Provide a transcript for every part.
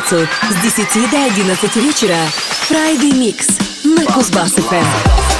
пятницу с 10 до 11 вечера Friday Mix на Кузбасс-ФМ.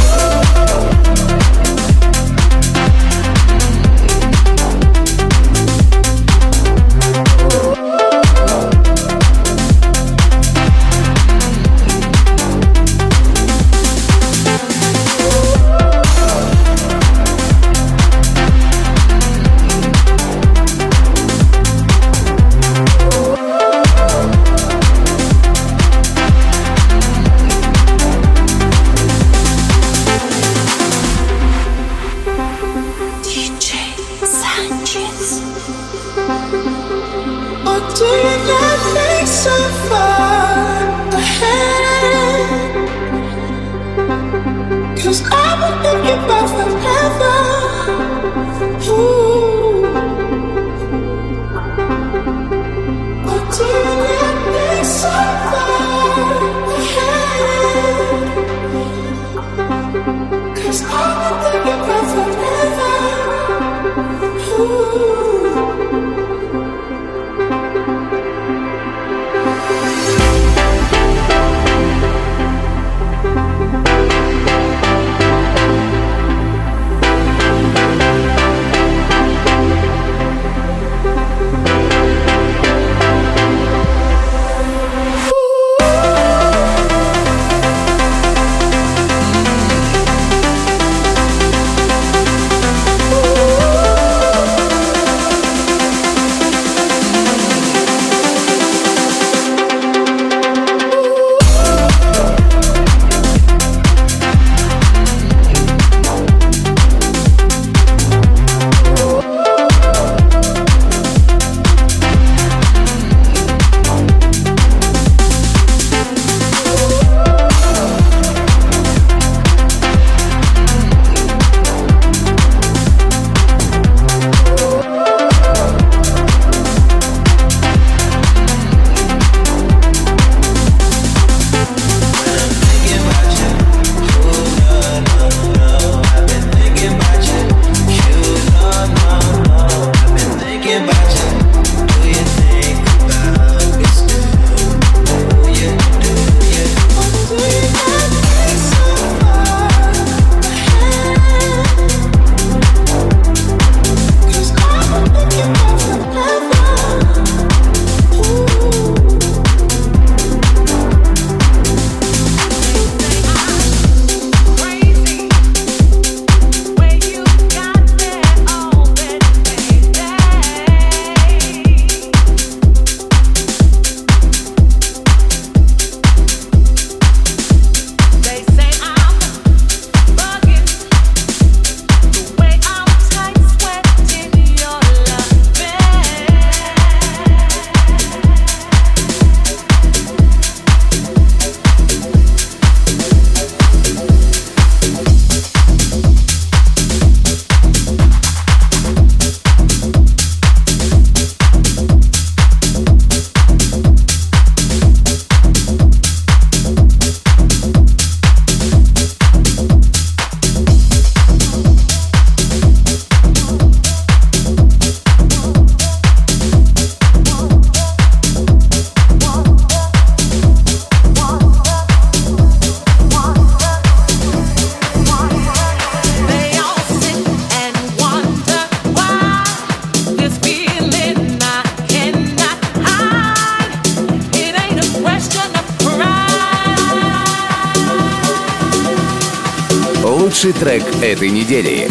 Этой недели.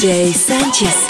DJ Sanchez.